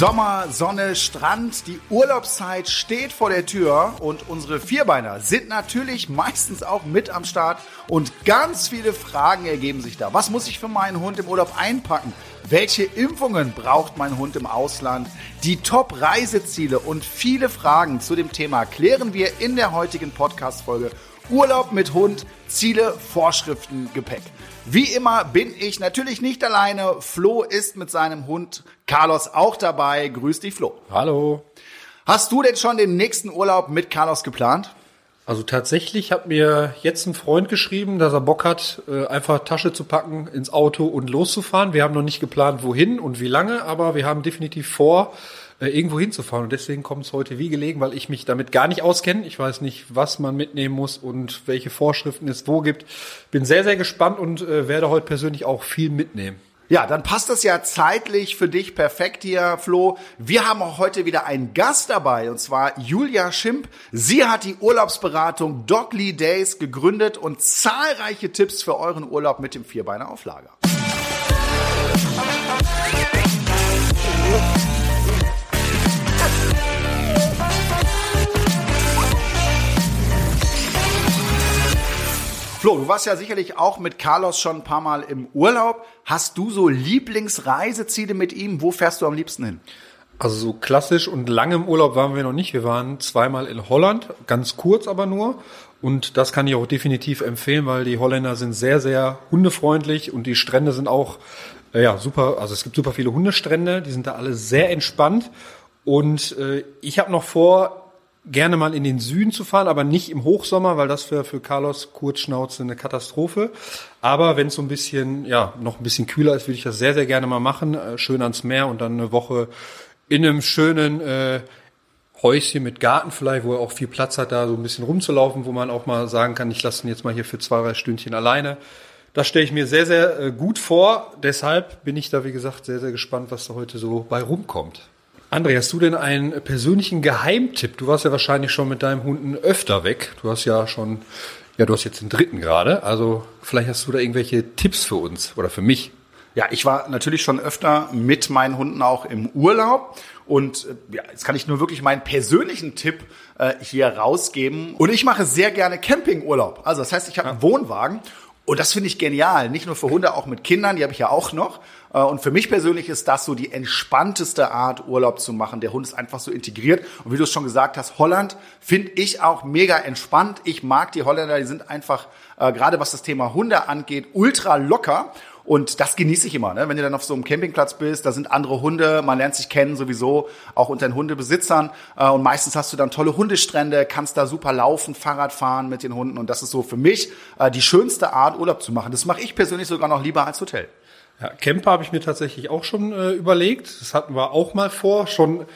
Sommer, Sonne, Strand, die Urlaubszeit steht vor der Tür und unsere Vierbeiner sind natürlich meistens auch mit am Start und ganz viele Fragen ergeben sich da. Was muss ich für meinen Hund im Urlaub einpacken? Welche Impfungen braucht mein Hund im Ausland? Die Top-Reiseziele und viele Fragen zu dem Thema klären wir in der heutigen Podcast-Folge Urlaub mit Hund, Ziele, Vorschriften, Gepäck. Wie immer bin ich natürlich nicht alleine. Flo ist mit seinem Hund Carlos auch dabei. Grüß dich, Flo. Hallo. Hast du denn schon den nächsten Urlaub mit Carlos geplant? Also tatsächlich hat mir jetzt ein Freund geschrieben, dass er Bock hat, äh, einfach Tasche zu packen, ins Auto und loszufahren. Wir haben noch nicht geplant, wohin und wie lange, aber wir haben definitiv vor, äh, irgendwo hinzufahren. Und deswegen kommt es heute wie gelegen, weil ich mich damit gar nicht auskenne. Ich weiß nicht, was man mitnehmen muss und welche Vorschriften es wo gibt. Bin sehr, sehr gespannt und äh, werde heute persönlich auch viel mitnehmen. Ja, dann passt das ja zeitlich für dich perfekt hier, Flo. Wir haben auch heute wieder einen Gast dabei, und zwar Julia Schimp. Sie hat die Urlaubsberatung Dogly Days gegründet und zahlreiche Tipps für euren Urlaub mit dem Vierbeiner auf Lager. Flo, du warst ja sicherlich auch mit Carlos schon ein paar Mal im Urlaub. Hast du so Lieblingsreiseziele mit ihm? Wo fährst du am liebsten hin? Also so klassisch und lange im Urlaub waren wir noch nicht. Wir waren zweimal in Holland, ganz kurz aber nur. Und das kann ich auch definitiv empfehlen, weil die Holländer sind sehr, sehr hundefreundlich und die Strände sind auch äh, ja super. Also es gibt super viele Hundestrände, die sind da alle sehr entspannt. Und äh, ich habe noch vor, gerne mal in den Süden zu fahren, aber nicht im Hochsommer, weil das wäre für Carlos Kurzschnauze eine Katastrophe. Aber wenn es so ein bisschen, ja, noch ein bisschen kühler ist, würde ich das sehr, sehr gerne mal machen. Äh, schön ans Meer und dann eine Woche in einem schönen äh, Häuschen mit Garten vielleicht, wo er auch viel Platz hat, da so ein bisschen rumzulaufen, wo man auch mal sagen kann, ich lasse ihn jetzt mal hier für zwei, drei Stündchen alleine. Das stelle ich mir sehr, sehr äh, gut vor. Deshalb bin ich da, wie gesagt, sehr, sehr gespannt, was da heute so bei rumkommt. André, hast du denn einen persönlichen Geheimtipp? Du warst ja wahrscheinlich schon mit deinem Hunden öfter weg. Du hast ja schon, ja, du hast jetzt den dritten gerade. Also vielleicht hast du da irgendwelche Tipps für uns oder für mich. Ja, ich war natürlich schon öfter mit meinen Hunden auch im Urlaub. Und äh, ja, jetzt kann ich nur wirklich meinen persönlichen Tipp äh, hier rausgeben. Und ich mache sehr gerne Campingurlaub. Also das heißt, ich habe einen Wohnwagen und das finde ich genial. Nicht nur für Hunde, auch mit Kindern, die habe ich ja auch noch. Äh, und für mich persönlich ist das so die entspannteste Art, Urlaub zu machen. Der Hund ist einfach so integriert. Und wie du es schon gesagt hast, Holland finde ich auch mega entspannt. Ich mag die Holländer, die sind einfach, äh, gerade was das Thema Hunde angeht, ultra locker. Und das genieße ich immer, ne? wenn du dann auf so einem Campingplatz bist, da sind andere Hunde, man lernt sich kennen sowieso, auch unter den Hundebesitzern. Äh, und meistens hast du dann tolle Hundestrände, kannst da super laufen, Fahrrad fahren mit den Hunden. Und das ist so für mich äh, die schönste Art, Urlaub zu machen. Das mache ich persönlich sogar noch lieber als Hotel. Ja, Camper habe ich mir tatsächlich auch schon äh, überlegt. Das hatten wir auch mal vor, schon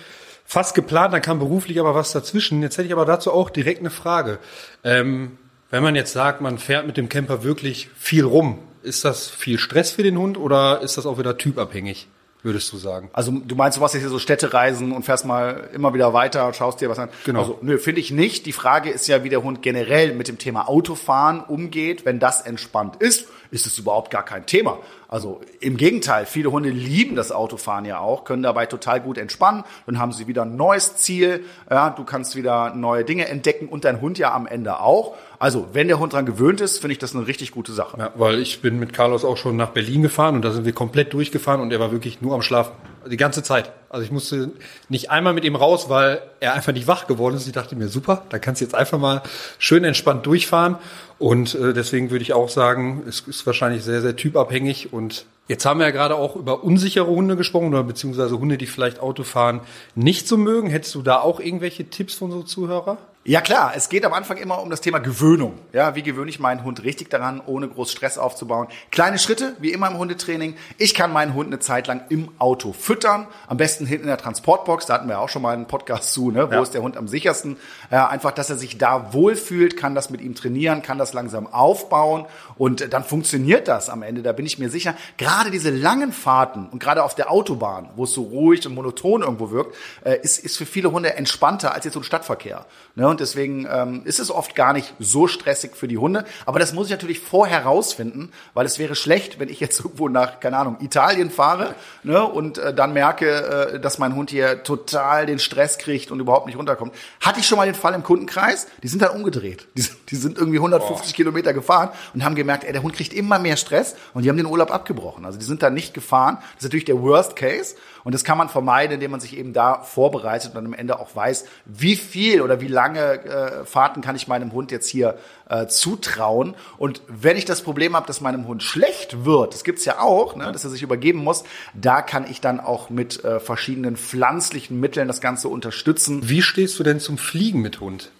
fast geplant, dann kam beruflich aber was dazwischen. Jetzt hätte ich aber dazu auch direkt eine Frage. Ähm, wenn man jetzt sagt, man fährt mit dem Camper wirklich viel rum, ist das viel Stress für den Hund oder ist das auch wieder typabhängig? würdest du sagen? Also du meinst, du machst jetzt hier so Städtereisen und fährst mal immer wieder weiter und schaust dir was an. Genau. Also, nö, finde ich nicht. Die Frage ist ja, wie der Hund generell mit dem Thema Autofahren umgeht. Wenn das entspannt ist, ist es überhaupt gar kein Thema. Also im Gegenteil, viele Hunde lieben das Autofahren ja auch, können dabei total gut entspannen. Dann haben sie wieder ein neues Ziel. Ja, du kannst wieder neue Dinge entdecken und dein Hund ja am Ende auch. Also, wenn der Hund dran gewöhnt ist, finde ich das eine richtig gute Sache. Ja, weil ich bin mit Carlos auch schon nach Berlin gefahren und da sind wir komplett durchgefahren und er war wirklich nur am Schlafen. Die ganze Zeit. Also ich musste nicht einmal mit ihm raus, weil er einfach nicht wach geworden ist. Ich dachte mir, super, da kannst du jetzt einfach mal schön entspannt durchfahren. Und äh, deswegen würde ich auch sagen, es ist wahrscheinlich sehr, sehr typabhängig. Und jetzt haben wir ja gerade auch über unsichere Hunde gesprochen oder beziehungsweise Hunde, die vielleicht Auto fahren, nicht so mögen. Hättest du da auch irgendwelche Tipps von unseren Zuhörer? Ja klar, es geht am Anfang immer um das Thema Gewöhnung. Ja, wie gewöhne ich meinen Hund richtig daran, ohne groß Stress aufzubauen? Kleine Schritte, wie immer im Hundetraining. Ich kann meinen Hund eine Zeit lang im Auto füttern, am besten hinten in der Transportbox. Da hatten wir auch schon mal einen Podcast zu, ne? wo ja. ist der Hund am sichersten? Äh, einfach, dass er sich da wohlfühlt, kann das mit ihm trainieren, kann das langsam aufbauen und dann funktioniert das am Ende. Da bin ich mir sicher. Gerade diese langen Fahrten und gerade auf der Autobahn, wo es so ruhig und monoton irgendwo wirkt, äh, ist, ist für viele Hunde entspannter als jetzt so ein Stadtverkehr. Ne? und deswegen ähm, ist es oft gar nicht so stressig für die Hunde. Aber das muss ich natürlich vorher rausfinden, weil es wäre schlecht, wenn ich jetzt irgendwo nach, keine Ahnung, Italien fahre ne, und äh, dann merke, äh, dass mein Hund hier total den Stress kriegt und überhaupt nicht runterkommt. Hatte ich schon mal den Fall im Kundenkreis, die sind dann umgedreht. Die, die sind irgendwie 150 oh. Kilometer gefahren und haben gemerkt, ey, der Hund kriegt immer mehr Stress und die haben den Urlaub abgebrochen. Also die sind dann nicht gefahren. Das ist natürlich der Worst Case. Und das kann man vermeiden, indem man sich eben da vorbereitet und dann am Ende auch weiß, wie viel oder wie lange äh, Fahrten kann ich meinem Hund jetzt hier äh, zutrauen. Und wenn ich das Problem habe, dass meinem Hund schlecht wird, das gibt's ja auch, ne, dass er sich übergeben muss, da kann ich dann auch mit äh, verschiedenen pflanzlichen Mitteln das Ganze unterstützen. Wie stehst du denn zum Fliegen mit Hund?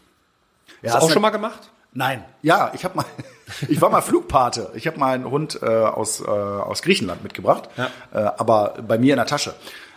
Ja, Hast du auch schon mal gemacht? Nein, ja, ich habe mal, ich war mal Flugpate. Ich habe mal einen Hund äh, aus äh, aus Griechenland mitgebracht, ja. äh, aber bei mir in der Tasche.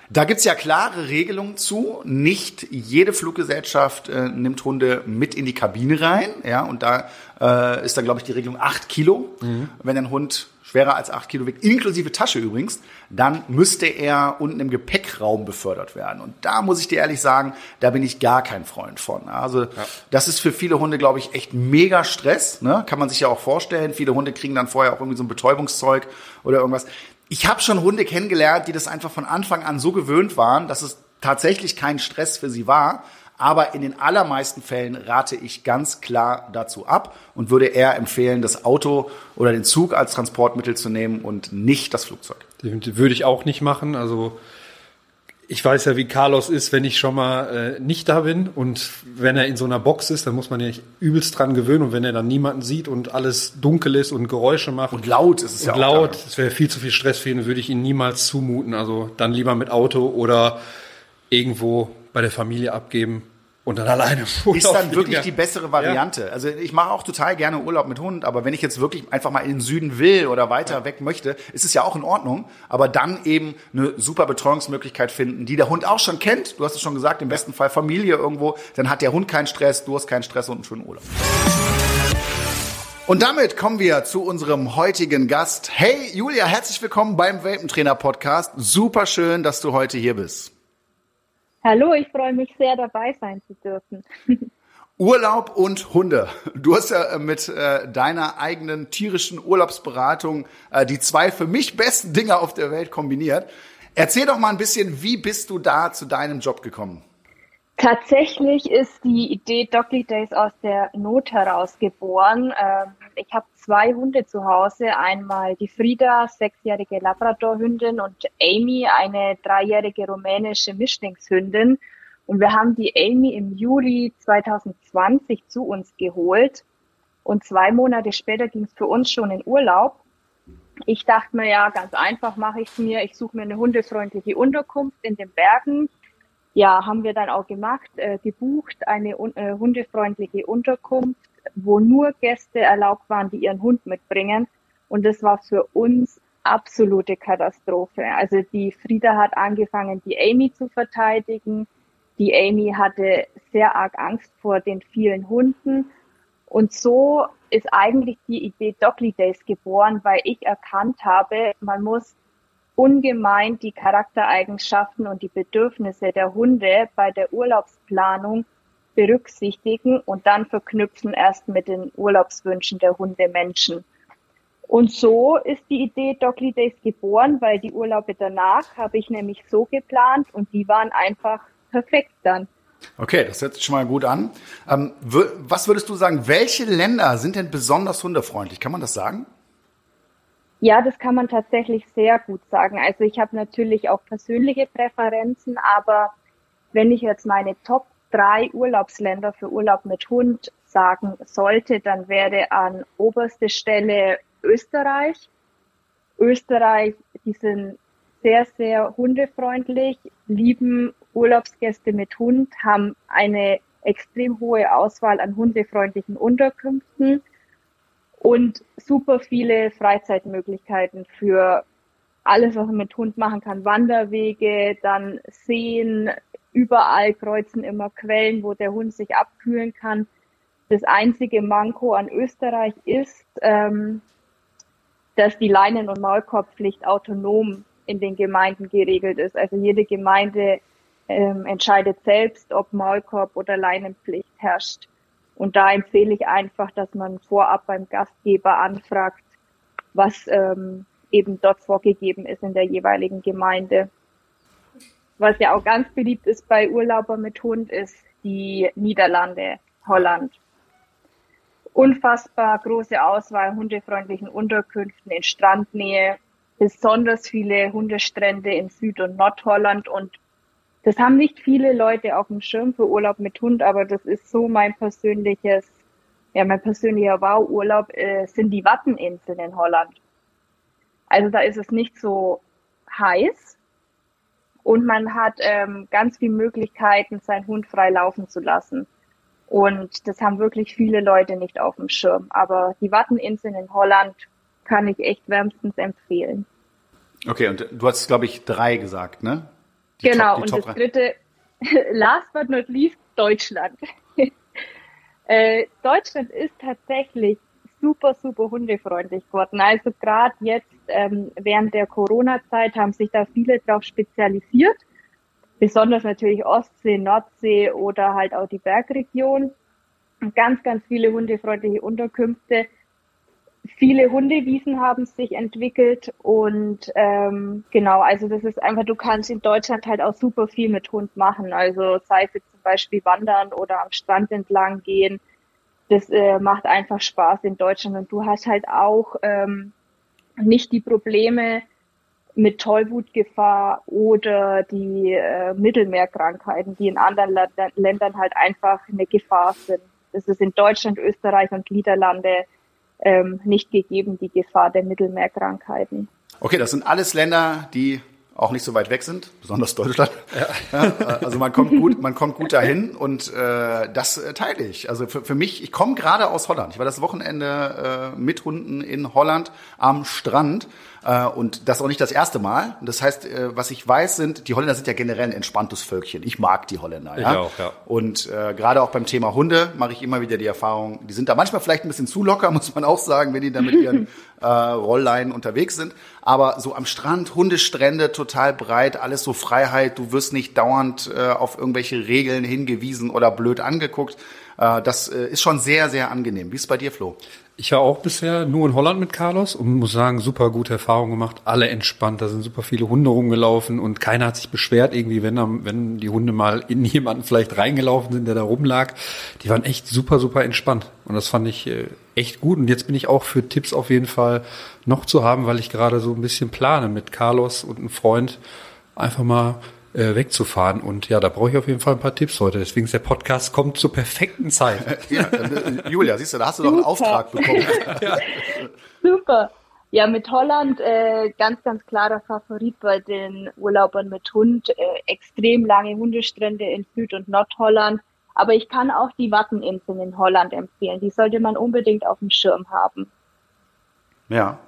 Da gibt's ja klare Regelungen zu. Nicht jede Fluggesellschaft äh, nimmt Hunde mit in die Kabine rein. Ja, und da äh, ist dann, glaube ich, die Regelung acht Kilo. Mhm. Wenn ein Hund schwerer als acht Kilo wiegt, inklusive Tasche übrigens, dann müsste er unten im Gepäckraum befördert werden. Und da muss ich dir ehrlich sagen, da bin ich gar kein Freund von. Also ja. das ist für viele Hunde, glaube ich, echt mega Stress. Ne? Kann man sich ja auch vorstellen. Viele Hunde kriegen dann vorher auch irgendwie so ein Betäubungszeug oder irgendwas. Ich habe schon Hunde kennengelernt, die das einfach von Anfang an so gewöhnt waren, dass es tatsächlich kein Stress für sie war. Aber in den allermeisten Fällen rate ich ganz klar dazu ab und würde eher empfehlen, das Auto oder den Zug als Transportmittel zu nehmen und nicht das Flugzeug. Würde ich auch nicht machen. Also ich weiß ja, wie Carlos ist, wenn ich schon mal äh, nicht da bin und wenn er in so einer Box ist, dann muss man ja übelst dran gewöhnen und wenn er dann niemanden sieht und alles dunkel ist und Geräusche macht und laut ist es ja auch laut, da. das wäre viel zu viel Stress für ihn, würde ich ihn niemals zumuten. Also dann lieber mit Auto oder irgendwo bei der Familie abgeben und dann alleine Urlaub Ist dann wirklich die bessere Variante. Ja. Also ich mache auch total gerne Urlaub mit Hund, aber wenn ich jetzt wirklich einfach mal in den Süden will oder weiter ja. weg möchte, ist es ja auch in Ordnung. Aber dann eben eine super Betreuungsmöglichkeit finden, die der Hund auch schon kennt. Du hast es schon gesagt, im besten Fall Familie irgendwo. Dann hat der Hund keinen Stress, du hast keinen Stress und einen schönen Urlaub. Und damit kommen wir zu unserem heutigen Gast. Hey Julia, herzlich willkommen beim Welpentrainer Podcast. Super schön, dass du heute hier bist. Hallo, ich freue mich sehr, dabei sein zu dürfen. Urlaub und Hunde. Du hast ja äh, mit äh, deiner eigenen tierischen Urlaubsberatung äh, die zwei für mich besten Dinge auf der Welt kombiniert. Erzähl doch mal ein bisschen, wie bist du da zu deinem Job gekommen? Tatsächlich ist die Idee Doggy Days aus der Not heraus geboren. Ähm, ich habe zwei Hunde zu Hause. Einmal die Frieda, sechsjährige Labradorhündin und Amy, eine dreijährige rumänische Mischlingshündin. Und wir haben die Amy im Juli 2020 zu uns geholt. Und zwei Monate später ging es für uns schon in Urlaub. Ich dachte mir, ja, ganz einfach mache ich es mir. Ich suche mir eine hundefreundliche Unterkunft in den Bergen ja, haben wir dann auch gemacht, äh, gebucht, eine äh, hundefreundliche Unterkunft, wo nur Gäste erlaubt waren, die ihren Hund mitbringen. Und das war für uns absolute Katastrophe. Also die Frieda hat angefangen, die Amy zu verteidigen. Die Amy hatte sehr arg Angst vor den vielen Hunden. Und so ist eigentlich die Idee Dogly Days geboren, weil ich erkannt habe, man muss ungemein die Charaktereigenschaften und die Bedürfnisse der Hunde bei der Urlaubsplanung berücksichtigen und dann verknüpfen erst mit den Urlaubswünschen der Hundemenschen. Und so ist die Idee Dogly Days geboren, weil die Urlaube danach habe ich nämlich so geplant und die waren einfach perfekt dann. Okay, das hört sich schon mal gut an. Ähm, was würdest du sagen, welche Länder sind denn besonders hundefreundlich? Kann man das sagen? Ja, das kann man tatsächlich sehr gut sagen. Also ich habe natürlich auch persönliche Präferenzen, aber wenn ich jetzt meine Top drei Urlaubsländer für Urlaub mit Hund sagen sollte, dann wäre an oberste Stelle Österreich. Österreich, die sind sehr, sehr hundefreundlich, lieben Urlaubsgäste mit Hund, haben eine extrem hohe Auswahl an hundefreundlichen Unterkünften und super viele Freizeitmöglichkeiten für alles, was man mit Hund machen kann. Wanderwege, dann Seen, überall kreuzen immer Quellen, wo der Hund sich abkühlen kann. Das einzige Manko an Österreich ist, ähm, dass die Leinen- und Maulkorbpflicht autonom in den Gemeinden geregelt ist. Also jede Gemeinde ähm, entscheidet selbst, ob Maulkorb oder Leinenpflicht herrscht. Und da empfehle ich einfach, dass man vorab beim Gastgeber anfragt, was ähm, eben dort vorgegeben ist in der jeweiligen Gemeinde. Was ja auch ganz beliebt ist bei Urlauber mit Hund, ist die Niederlande, Holland. Unfassbar große Auswahl hundefreundlichen Unterkünften in Strandnähe, besonders viele Hundestrände in Süd- und Nordholland und das haben nicht viele Leute auf dem Schirm für Urlaub mit Hund, aber das ist so mein persönliches, ja, mein persönlicher Wow-Urlaub äh, sind die Watteninseln in Holland. Also da ist es nicht so heiß und man hat ähm, ganz viele Möglichkeiten, seinen Hund frei laufen zu lassen. Und das haben wirklich viele Leute nicht auf dem Schirm. Aber die Watteninseln in Holland kann ich echt wärmstens empfehlen. Okay, und du hast, glaube ich, drei gesagt, ne? Die genau, Top, und Top das dritte, last but not least, Deutschland. äh, Deutschland ist tatsächlich super, super hundefreundlich geworden. Also gerade jetzt ähm, während der Corona-Zeit haben sich da viele drauf spezialisiert. Besonders natürlich Ostsee, Nordsee oder halt auch die Bergregion. Ganz, ganz viele hundefreundliche Unterkünfte viele Hundewiesen haben sich entwickelt und ähm, genau, also das ist einfach, du kannst in Deutschland halt auch super viel mit Hund machen. Also sei es jetzt zum Beispiel wandern oder am Strand entlang gehen. Das äh, macht einfach Spaß in Deutschland und du hast halt auch ähm, nicht die Probleme mit Tollwutgefahr oder die äh, Mittelmeerkrankheiten, die in anderen Ländern halt einfach eine Gefahr sind. Das ist in Deutschland, Österreich und Niederlande ähm, nicht gegeben, die Gefahr der Mittelmeerkrankheiten. Okay, das sind alles Länder, die auch nicht so weit weg sind, besonders Deutschland. Ja. ja also man kommt gut, man kommt gut dahin und äh, das äh, teile ich. Also für, für mich, ich komme gerade aus Holland. Ich war das Wochenende äh, mit Hunden in Holland am Strand äh, und das auch nicht das erste Mal. Das heißt, äh, was ich weiß, sind, die Holländer sind ja generell ein entspanntes Völkchen. Ich mag die Holländer. Ja? Ich auch, ja. Und äh, gerade auch beim Thema Hunde mache ich immer wieder die Erfahrung, die sind da manchmal vielleicht ein bisschen zu locker, muss man auch sagen, wenn die da mit ihren äh, Rollleinen unterwegs sind. Aber so am Strand, Hundestrände total breit, alles so Freiheit. Du wirst nicht dauernd äh, auf irgendwelche Regeln hingewiesen oder blöd angeguckt. Äh, das äh, ist schon sehr, sehr angenehm. Wie ist es bei dir, Flo? Ich war auch bisher nur in Holland mit Carlos und muss sagen, super gute Erfahrungen gemacht. Alle entspannt, da sind super viele Hunde rumgelaufen und keiner hat sich beschwert irgendwie, wenn, wenn die Hunde mal in jemanden vielleicht reingelaufen sind, der da rumlag. Die waren echt super, super entspannt und das fand ich äh, echt gut. Und jetzt bin ich auch für Tipps auf jeden Fall noch zu haben, weil ich gerade so ein bisschen plane mit Carlos und einem Freund einfach mal äh, wegzufahren. Und ja, da brauche ich auf jeden Fall ein paar Tipps heute. Deswegen ist der Podcast kommt zur perfekten Zeit. ja, äh, Julia, siehst du, da hast du doch einen Auftrag bekommen. ja. Super. Ja, mit Holland äh, ganz, ganz klarer Favorit bei den Urlaubern mit Hund. Äh, extrem lange Hundestrände in Süd- und Nordholland. Aber ich kann auch die Watteninseln in Holland empfehlen. Die sollte man unbedingt auf dem Schirm haben. Ja.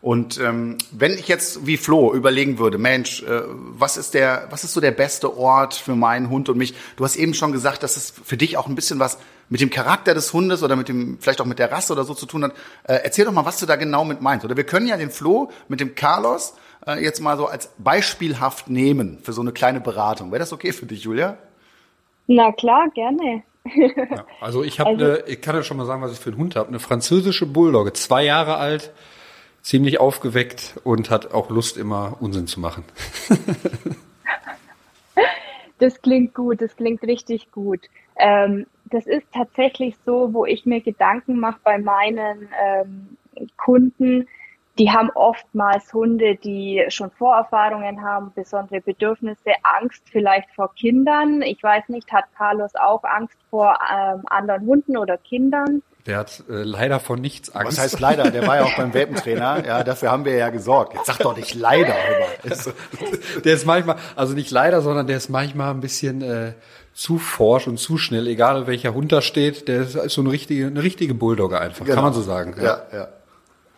Und ähm, wenn ich jetzt wie Flo überlegen würde, Mensch, äh, was ist der, was ist so der beste Ort für meinen Hund und mich? Du hast eben schon gesagt, dass es für dich auch ein bisschen was mit dem Charakter des Hundes oder mit dem, vielleicht auch mit der Rasse oder so zu tun hat. Äh, erzähl doch mal, was du da genau mit meinst. Oder wir können ja den Flo mit dem Carlos äh, jetzt mal so als beispielhaft nehmen für so eine kleine Beratung. Wäre das okay für dich, Julia? Na klar, gerne. ja, also ich habe, also, ich kann ja schon mal sagen, was ich für einen Hund habe. Eine französische Bulldogge, zwei Jahre alt ziemlich aufgeweckt und hat auch Lust, immer Unsinn zu machen. das klingt gut, das klingt richtig gut. Ähm, das ist tatsächlich so, wo ich mir Gedanken mache bei meinen ähm, Kunden. Die haben oftmals Hunde, die schon Vorerfahrungen haben, besondere Bedürfnisse, Angst vielleicht vor Kindern. Ich weiß nicht, hat Carlos auch Angst vor ähm, anderen Hunden oder Kindern? Der hat äh, leider von nichts Angst. Was heißt leider? Der war ja auch beim Welpentrainer. Ja, dafür haben wir ja gesorgt. Jetzt sag doch nicht leider. Also, der ist manchmal, also nicht leider, sondern der ist manchmal ein bisschen äh, zu forsch und zu schnell, egal welcher Hund da steht. Der ist so eine richtige, eine richtige Bulldogge einfach, genau. kann man so sagen. Ja, ja. ja.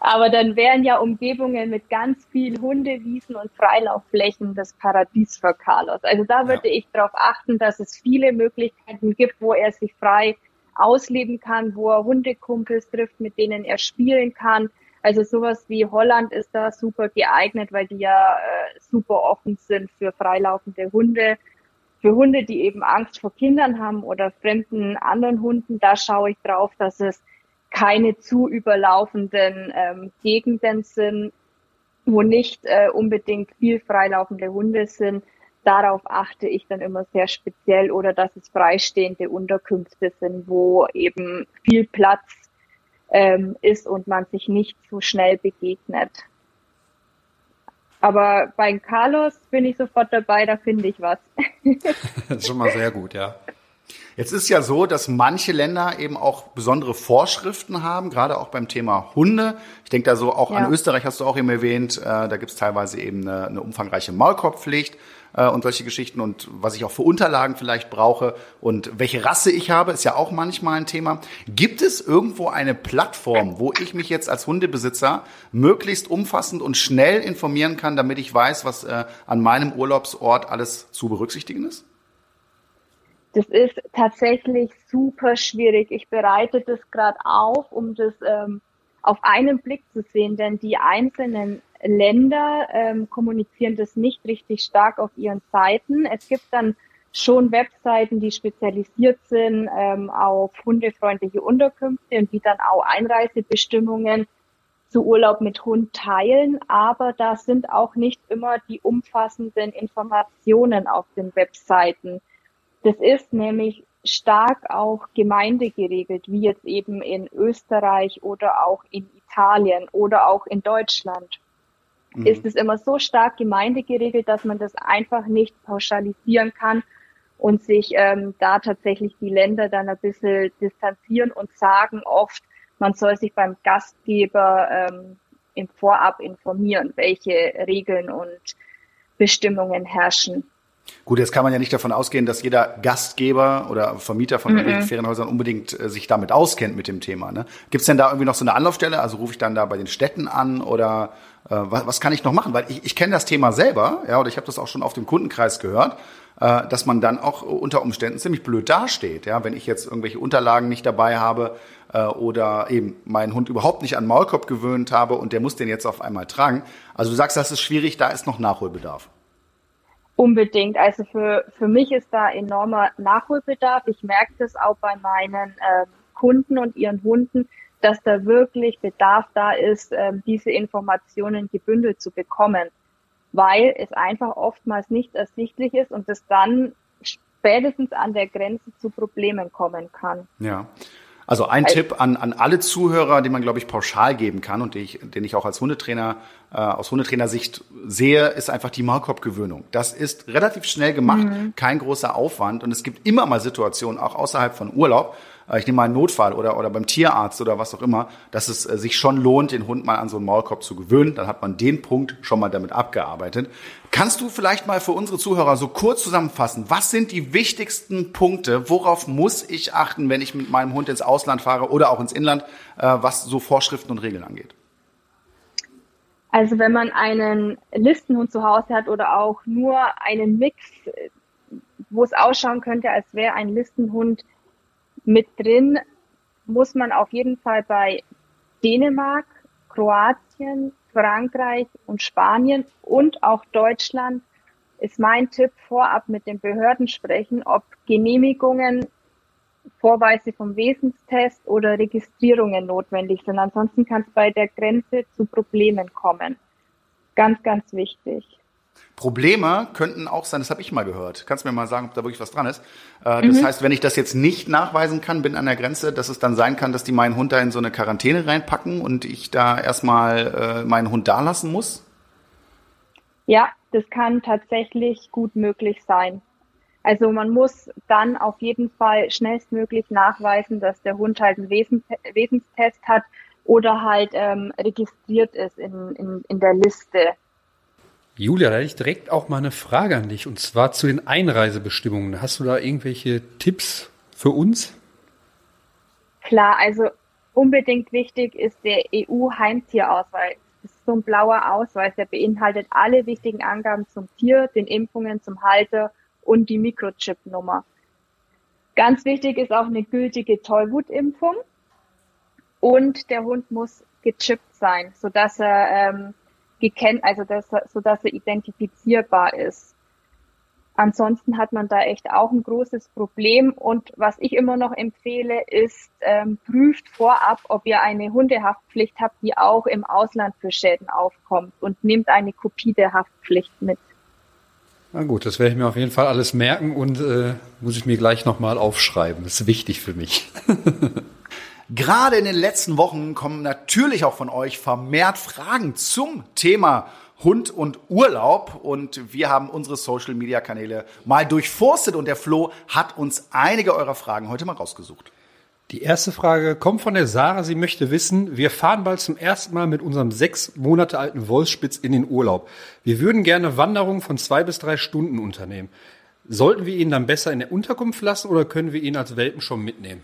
Aber dann wären ja Umgebungen mit ganz viel Hundewiesen und Freilaufflächen das Paradies für Carlos. Also da würde ja. ich darauf achten, dass es viele Möglichkeiten gibt, wo er sich frei ausleben kann, wo er Hundekumpels trifft, mit denen er spielen kann. Also sowas wie Holland ist da super geeignet, weil die ja äh, super offen sind für freilaufende Hunde. für Hunde, die eben Angst vor Kindern haben oder fremden anderen Hunden, da schaue ich drauf, dass es keine zu überlaufenden ähm, Gegenden sind, wo nicht äh, unbedingt viel freilaufende Hunde sind. Darauf achte ich dann immer sehr speziell oder dass es freistehende Unterkünfte sind, wo eben viel Platz ähm, ist und man sich nicht zu schnell begegnet. Aber bei Carlos bin ich sofort dabei, da finde ich was. das ist schon mal sehr gut, ja. Jetzt ist ja so, dass manche Länder eben auch besondere Vorschriften haben, gerade auch beim Thema Hunde. Ich denke da so auch ja. an Österreich, hast du auch eben erwähnt. Äh, da gibt es teilweise eben eine, eine umfangreiche Maulkorbpflicht äh, und solche Geschichten und was ich auch für Unterlagen vielleicht brauche und welche Rasse ich habe, ist ja auch manchmal ein Thema. Gibt es irgendwo eine Plattform, wo ich mich jetzt als Hundebesitzer möglichst umfassend und schnell informieren kann, damit ich weiß, was äh, an meinem Urlaubsort alles zu berücksichtigen ist? Das ist tatsächlich super schwierig. Ich bereite das gerade auf, um das ähm, auf einen Blick zu sehen, denn die einzelnen Länder ähm, kommunizieren das nicht richtig stark auf ihren Seiten. Es gibt dann schon Webseiten, die spezialisiert sind ähm, auf hundefreundliche Unterkünfte und die dann auch Einreisebestimmungen zu Urlaub mit Hund teilen, aber da sind auch nicht immer die umfassenden Informationen auf den Webseiten. Das ist nämlich stark auch Gemeinde geregelt, wie jetzt eben in Österreich oder auch in Italien oder auch in Deutschland. Mhm. Ist es immer so stark Gemeinde geregelt, dass man das einfach nicht pauschalisieren kann und sich ähm, da tatsächlich die Länder dann ein bisschen distanzieren und sagen oft, man soll sich beim Gastgeber ähm, im Vorab informieren, welche Regeln und Bestimmungen herrschen. Gut, jetzt kann man ja nicht davon ausgehen, dass jeder Gastgeber oder Vermieter von mhm. Ferienhäusern unbedingt äh, sich damit auskennt mit dem Thema. Ne? Gibt es denn da irgendwie noch so eine Anlaufstelle? Also rufe ich dann da bei den Städten an oder äh, was, was kann ich noch machen? Weil ich, ich kenne das Thema selber, ja, oder ich habe das auch schon auf dem Kundenkreis gehört, äh, dass man dann auch unter Umständen ziemlich blöd dasteht, ja, wenn ich jetzt irgendwelche Unterlagen nicht dabei habe äh, oder eben meinen Hund überhaupt nicht an Maulkorb gewöhnt habe und der muss den jetzt auf einmal tragen. Also du sagst, das ist schwierig, da ist noch Nachholbedarf. Unbedingt. Also für, für mich ist da enormer Nachholbedarf. Ich merke das auch bei meinen äh, Kunden und ihren Hunden, dass da wirklich Bedarf da ist, äh, diese Informationen gebündelt zu bekommen, weil es einfach oftmals nicht ersichtlich ist und es dann spätestens an der Grenze zu Problemen kommen kann. Ja. Also ein also, Tipp an, an alle Zuhörer, den man, glaube ich, pauschal geben kann und den ich, den ich auch als Hundetrainer äh, aus Hundetrainersicht sehe, ist einfach die Maulkorbgewöhnung. Das ist relativ schnell gemacht, mhm. kein großer Aufwand und es gibt immer mal Situationen, auch außerhalb von Urlaub, ich nehme mal einen Notfall oder, oder beim Tierarzt oder was auch immer, dass es äh, sich schon lohnt, den Hund mal an so einen Maulkorb zu gewöhnen. Dann hat man den Punkt schon mal damit abgearbeitet. Kannst du vielleicht mal für unsere Zuhörer so kurz zusammenfassen, was sind die wichtigsten Punkte, worauf muss ich achten, wenn ich mit meinem Hund ins Ausland fahre oder auch ins Inland, äh, was so Vorschriften und Regeln angeht? Also wenn man einen Listenhund zu Hause hat oder auch nur einen Mix, wo es ausschauen könnte, als wäre ein Listenhund mit drin muss man auf jeden Fall bei Dänemark, Kroatien, Frankreich und Spanien und auch Deutschland ist mein Tipp vorab mit den Behörden sprechen, ob Genehmigungen, Vorweise vom Wesenstest oder Registrierungen notwendig sind. Ansonsten kann es bei der Grenze zu Problemen kommen. Ganz, ganz wichtig. Probleme könnten auch sein, das habe ich mal gehört. Kannst du mir mal sagen, ob da wirklich was dran ist? Äh, das mhm. heißt, wenn ich das jetzt nicht nachweisen kann, bin an der Grenze, dass es dann sein kann, dass die meinen Hund da in so eine Quarantäne reinpacken und ich da erstmal äh, meinen Hund da lassen muss? Ja, das kann tatsächlich gut möglich sein. Also man muss dann auf jeden Fall schnellstmöglich nachweisen, dass der Hund halt einen Wesen, Wesenstest hat oder halt ähm, registriert ist in, in, in der Liste Julia, da hätte ich direkt auch mal eine Frage an dich und zwar zu den Einreisebestimmungen. Hast du da irgendwelche Tipps für uns? Klar, also unbedingt wichtig ist der EU-Heimtierausweis. Das ist so ein blauer Ausweis, der beinhaltet alle wichtigen Angaben zum Tier, den Impfungen, zum Halter und die Mikrochip-Nummer. Ganz wichtig ist auch eine gültige Tollwutimpfung und der Hund muss gechippt sein, sodass er ähm, gekennt, also dass, so dass er identifizierbar ist. Ansonsten hat man da echt auch ein großes Problem. Und was ich immer noch empfehle, ist, ähm, prüft vorab, ob ihr eine Hundehaftpflicht habt, die auch im Ausland für Schäden aufkommt und nehmt eine Kopie der Haftpflicht mit. Na gut, das werde ich mir auf jeden Fall alles merken und äh, muss ich mir gleich nochmal aufschreiben. Das ist wichtig für mich. Gerade in den letzten Wochen kommen natürlich auch von euch vermehrt Fragen zum Thema Hund und Urlaub und wir haben unsere Social Media Kanäle mal durchforstet und der Flo hat uns einige eurer Fragen heute mal rausgesucht. Die erste Frage kommt von der Sarah. Sie möchte wissen, wir fahren bald zum ersten Mal mit unserem sechs Monate alten Wolfsspitz in den Urlaub. Wir würden gerne Wanderungen von zwei bis drei Stunden unternehmen. Sollten wir ihn dann besser in der Unterkunft lassen oder können wir ihn als Welpen schon mitnehmen?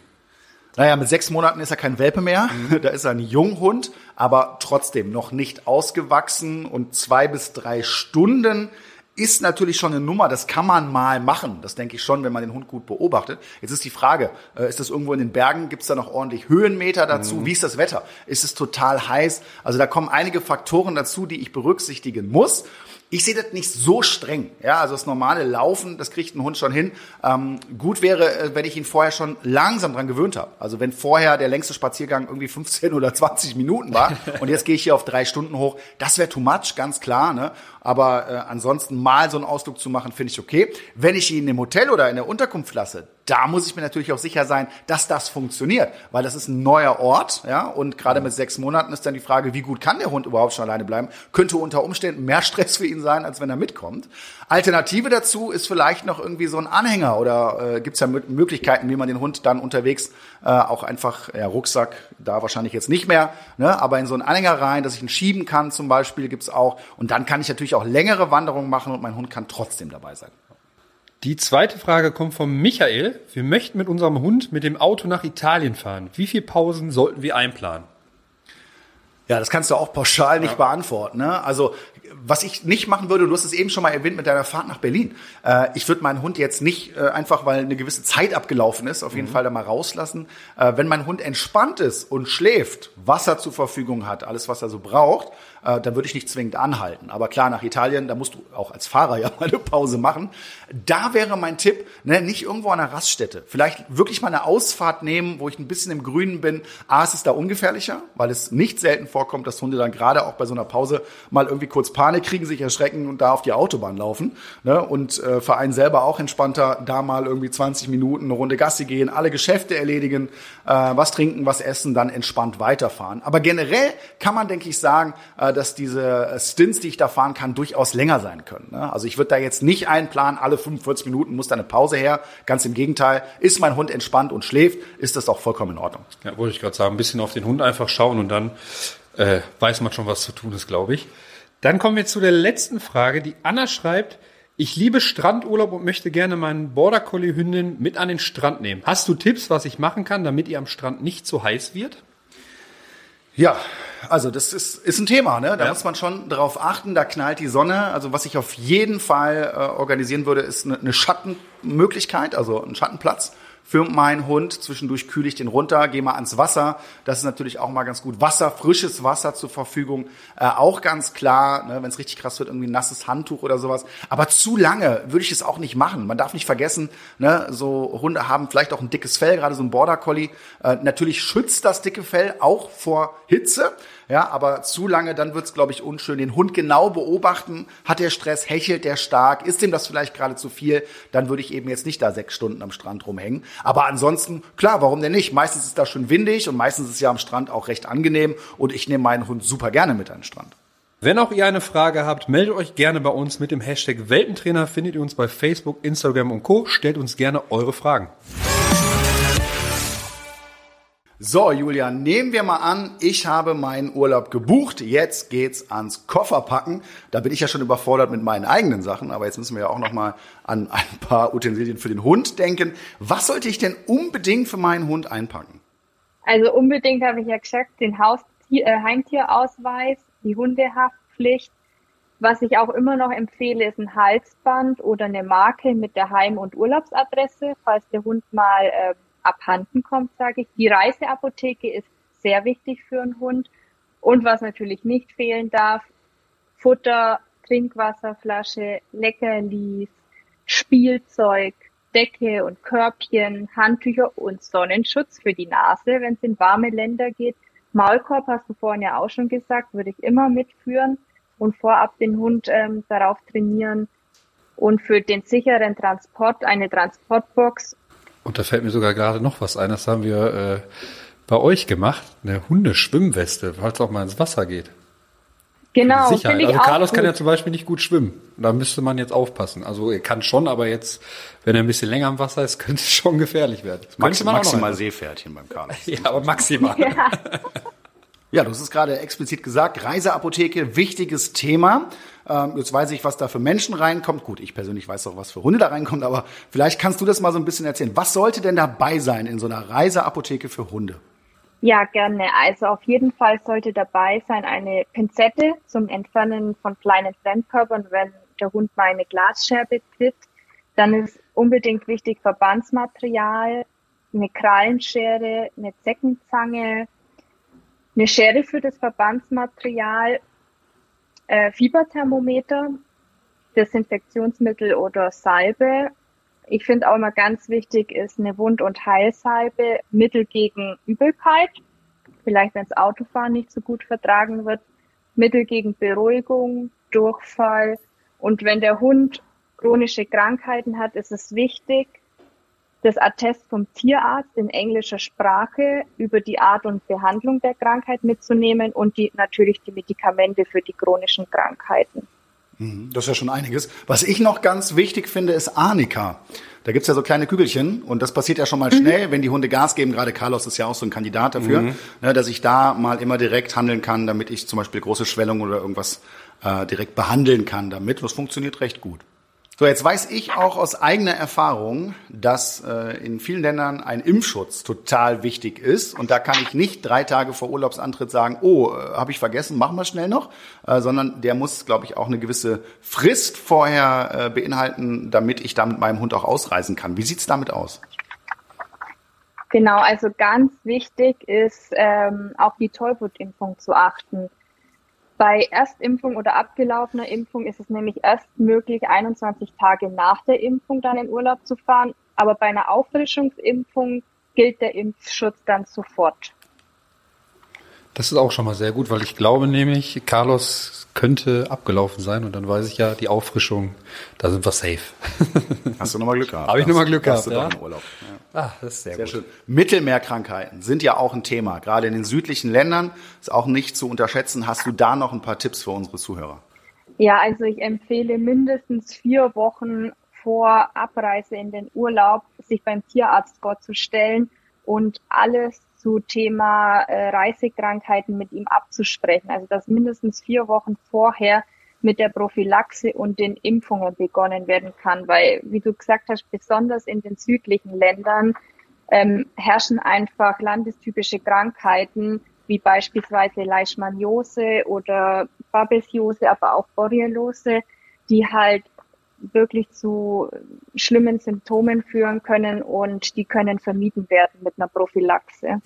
Naja, mit sechs Monaten ist er kein Welpe mehr. Mhm. Da ist er ein Junghund, aber trotzdem noch nicht ausgewachsen und zwei bis drei Stunden ist natürlich schon eine Nummer, das kann man mal machen. Das denke ich schon, wenn man den Hund gut beobachtet. Jetzt ist die Frage, äh, ist das irgendwo in den Bergen? Gibt es da noch ordentlich Höhenmeter dazu? Mhm. Wie ist das Wetter? Ist es total heiß? Also da kommen einige Faktoren dazu, die ich berücksichtigen muss. Ich sehe das nicht so streng. Ja, also das normale Laufen, das kriegt ein Hund schon hin. Ähm, gut wäre, äh, wenn ich ihn vorher schon langsam dran gewöhnt habe. Also wenn vorher der längste Spaziergang irgendwie 15 oder 20 Minuten war und jetzt gehe ich hier auf drei Stunden hoch, das wäre too much, ganz klar. Ne? Aber äh, ansonsten mal so einen Ausflug zu machen, finde ich okay. Wenn ich ihn im Hotel oder in der Unterkunft lasse, da muss ich mir natürlich auch sicher sein, dass das funktioniert, weil das ist ein neuer Ort, ja, und gerade mit sechs Monaten ist dann die Frage, wie gut kann der Hund überhaupt schon alleine bleiben? Könnte unter Umständen mehr Stress für ihn sein, als wenn er mitkommt. Alternative dazu ist vielleicht noch irgendwie so ein Anhänger oder äh, gibt es ja Möglichkeiten, wie man den Hund dann unterwegs äh, auch einfach, ja, Rucksack, da wahrscheinlich jetzt nicht mehr, ne, aber in so einen Anhänger rein, dass ich ihn schieben kann zum Beispiel, gibt's auch. Und dann kann ich natürlich auch längere Wanderungen machen und mein Hund kann trotzdem dabei sein. Die zweite Frage kommt von Michael. Wir möchten mit unserem Hund mit dem Auto nach Italien fahren. Wie viele Pausen sollten wir einplanen? Ja, das kannst du auch pauschal nicht ja. beantworten. Ne? Also was ich nicht machen würde, du hast es eben schon mal erwähnt mit deiner Fahrt nach Berlin. Äh, ich würde meinen Hund jetzt nicht äh, einfach, weil eine gewisse Zeit abgelaufen ist, auf jeden mhm. Fall da mal rauslassen. Äh, wenn mein Hund entspannt ist und schläft, Wasser zur Verfügung hat, alles, was er so braucht, äh, dann würde ich nicht zwingend anhalten. Aber klar, nach Italien, da musst du auch als Fahrer ja mal eine Pause machen. Da wäre mein Tipp, ne, nicht irgendwo an einer Raststätte. Vielleicht wirklich mal eine Ausfahrt nehmen, wo ich ein bisschen im Grünen bin. A, es ist da ungefährlicher, weil es nicht selten vorkommt, dass Hunde dann gerade auch bei so einer Pause mal irgendwie kurz Panik kriegen, sich erschrecken und da auf die Autobahn laufen. Ne? Und äh, für einen selber auch entspannter, da mal irgendwie 20 Minuten eine Runde Gassi gehen, alle Geschäfte erledigen, äh, was trinken, was essen, dann entspannt weiterfahren. Aber generell kann man, denke ich, sagen, äh, dass diese Stints, die ich da fahren kann, durchaus länger sein können. Ne? Also ich würde da jetzt nicht einplanen, alle 45 Minuten muss da eine Pause her. Ganz im Gegenteil, ist mein Hund entspannt und schläft, ist das auch vollkommen in Ordnung. Ja, wollte ich gerade sagen, ein bisschen auf den Hund einfach schauen und dann äh, weiß man schon, was zu tun ist, glaube ich. Dann kommen wir zu der letzten Frage, die Anna schreibt, ich liebe Strandurlaub und möchte gerne meinen Border Collie Hündin mit an den Strand nehmen. Hast du Tipps, was ich machen kann, damit ihr am Strand nicht zu heiß wird? Ja, also das ist, ist ein Thema, ne? Da ja. muss man schon drauf achten, da knallt die Sonne. Also was ich auf jeden Fall äh, organisieren würde, ist eine, eine Schattenmöglichkeit, also ein Schattenplatz für meinen Hund. Zwischendurch kühle ich den runter, gehe mal ans Wasser. Das ist natürlich auch mal ganz gut. Wasser, frisches Wasser zur Verfügung. Äh, auch ganz klar, ne, wenn es richtig krass wird, irgendwie ein nasses Handtuch oder sowas. Aber zu lange würde ich es auch nicht machen. Man darf nicht vergessen, ne, so Hunde haben vielleicht auch ein dickes Fell, gerade so ein Border Collie. Äh, natürlich schützt das dicke Fell auch vor Hitze. Ja, aber zu lange, dann wird's, glaube ich, unschön. Den Hund genau beobachten. Hat der Stress? Hechelt der stark? Ist dem das vielleicht gerade zu viel? Dann würde ich eben jetzt nicht da sechs Stunden am Strand rumhängen. Aber ansonsten, klar, warum denn nicht? Meistens ist da schon windig und meistens ist ja am Strand auch recht angenehm und ich nehme meinen Hund super gerne mit an den Strand. Wenn auch ihr eine Frage habt, meldet euch gerne bei uns mit dem Hashtag Welpentrainer. Findet ihr uns bei Facebook, Instagram und Co. Stellt uns gerne eure Fragen. So, Julian, nehmen wir mal an, ich habe meinen Urlaub gebucht. Jetzt geht's ans Kofferpacken. Da bin ich ja schon überfordert mit meinen eigenen Sachen, aber jetzt müssen wir ja auch noch mal an ein paar Utensilien für den Hund denken. Was sollte ich denn unbedingt für meinen Hund einpacken? Also unbedingt habe ich ja gesagt, den Haustier, äh, Heimtierausweis, die Hundehaftpflicht. Was ich auch immer noch empfehle, ist ein Halsband oder eine Marke mit der Heim- und Urlaubsadresse, falls der Hund mal äh, abhanden kommt, sage ich. Die Reiseapotheke ist sehr wichtig für einen Hund. Und was natürlich nicht fehlen darf, Futter, Trinkwasserflasche, Leckerlis, Spielzeug, Decke und Körbchen, Handtücher und Sonnenschutz für die Nase, wenn es in warme Länder geht. Maulkorb hast du vorhin ja auch schon gesagt, würde ich immer mitführen und vorab den Hund ähm, darauf trainieren. Und für den sicheren Transport eine Transportbox. Und da fällt mir sogar gerade noch was ein, das haben wir äh, bei euch gemacht, eine Hundeschwimmweste, falls auch mal ins Wasser geht. Genau. Sicherheit. Also Carlos gut. kann ja zum Beispiel nicht gut schwimmen. Da müsste man jetzt aufpassen. Also er kann schon, aber jetzt, wenn er ein bisschen länger im Wasser ist, könnte es schon gefährlich werden. Max, maximal Seepferdchen beim Carlos. ja, aber maximal. Ja. ja, du hast es gerade explizit gesagt. Reiseapotheke, wichtiges Thema. Ähm, jetzt weiß ich, was da für Menschen reinkommt. Gut, ich persönlich weiß auch, was für Hunde da reinkommt, aber vielleicht kannst du das mal so ein bisschen erzählen. Was sollte denn dabei sein in so einer Reiseapotheke für Hunde? Ja, gerne. Also auf jeden Fall sollte dabei sein eine Pinzette zum Entfernen von kleinen Fremdkörpern, wenn der Hund mal eine Glasscherbe tritt. Dann ist unbedingt wichtig Verbandsmaterial, eine Krallenschere, eine Zeckenzange, eine Schere für das Verbandsmaterial, äh, Fieberthermometer, Desinfektionsmittel oder Salbe. Ich finde auch immer ganz wichtig ist eine Wund- und Heilsalbe, Mittel gegen Übelkeit, vielleicht wenn das Autofahren nicht so gut vertragen wird, Mittel gegen Beruhigung, Durchfall. Und wenn der Hund chronische Krankheiten hat, ist es wichtig, das Attest vom Tierarzt in englischer Sprache über die Art und Behandlung der Krankheit mitzunehmen und die, natürlich die Medikamente für die chronischen Krankheiten. Mhm, das ist ja schon einiges. Was ich noch ganz wichtig finde, ist Arnika. Da gibt's ja so kleine Kügelchen und das passiert ja schon mal mhm. schnell, wenn die Hunde Gas geben. Gerade Carlos ist ja auch so ein Kandidat dafür, mhm. ne, dass ich da mal immer direkt handeln kann, damit ich zum Beispiel große Schwellung oder irgendwas äh, direkt behandeln kann damit. Das funktioniert recht gut. So, jetzt weiß ich auch aus eigener Erfahrung, dass äh, in vielen Ländern ein Impfschutz total wichtig ist. Und da kann ich nicht drei Tage vor Urlaubsantritt sagen, oh, äh, habe ich vergessen, machen wir schnell noch, äh, sondern der muss, glaube ich, auch eine gewisse Frist vorher äh, beinhalten, damit ich da mit meinem Hund auch ausreisen kann. Wie sieht's damit aus? Genau, also ganz wichtig ist, ähm, auf die Tollwutimpfung zu achten. Bei Erstimpfung oder abgelaufener Impfung ist es nämlich erst möglich, 21 Tage nach der Impfung dann in Urlaub zu fahren. Aber bei einer Auffrischungsimpfung gilt der Impfschutz dann sofort. Das ist auch schon mal sehr gut, weil ich glaube nämlich, Carlos könnte abgelaufen sein und dann weiß ich ja, die Auffrischung, da sind wir safe. Hast du nochmal Glück gehabt? Habe ich nochmal Glück gehabt, ja? Urlaub. Ja. Ah, das ist sehr, sehr gut. schön. Mittelmeerkrankheiten sind ja auch ein Thema, gerade in den südlichen Ländern, ist auch nicht zu unterschätzen. Hast du da noch ein paar Tipps für unsere Zuhörer? Ja, also ich empfehle mindestens vier Wochen vor Abreise in den Urlaub, sich beim Tierarzt vorzustellen und alles zu Thema äh, Reisekrankheiten mit ihm abzusprechen. Also dass mindestens vier Wochen vorher mit der Prophylaxe und den Impfungen begonnen werden kann, weil, wie du gesagt hast, besonders in den südlichen Ländern ähm, herrschen einfach landestypische Krankheiten, wie beispielsweise Leishmaniose oder Babesiose, aber auch Borreliose, die halt wirklich zu schlimmen Symptomen führen können und die können vermieden werden mit einer Prophylaxe.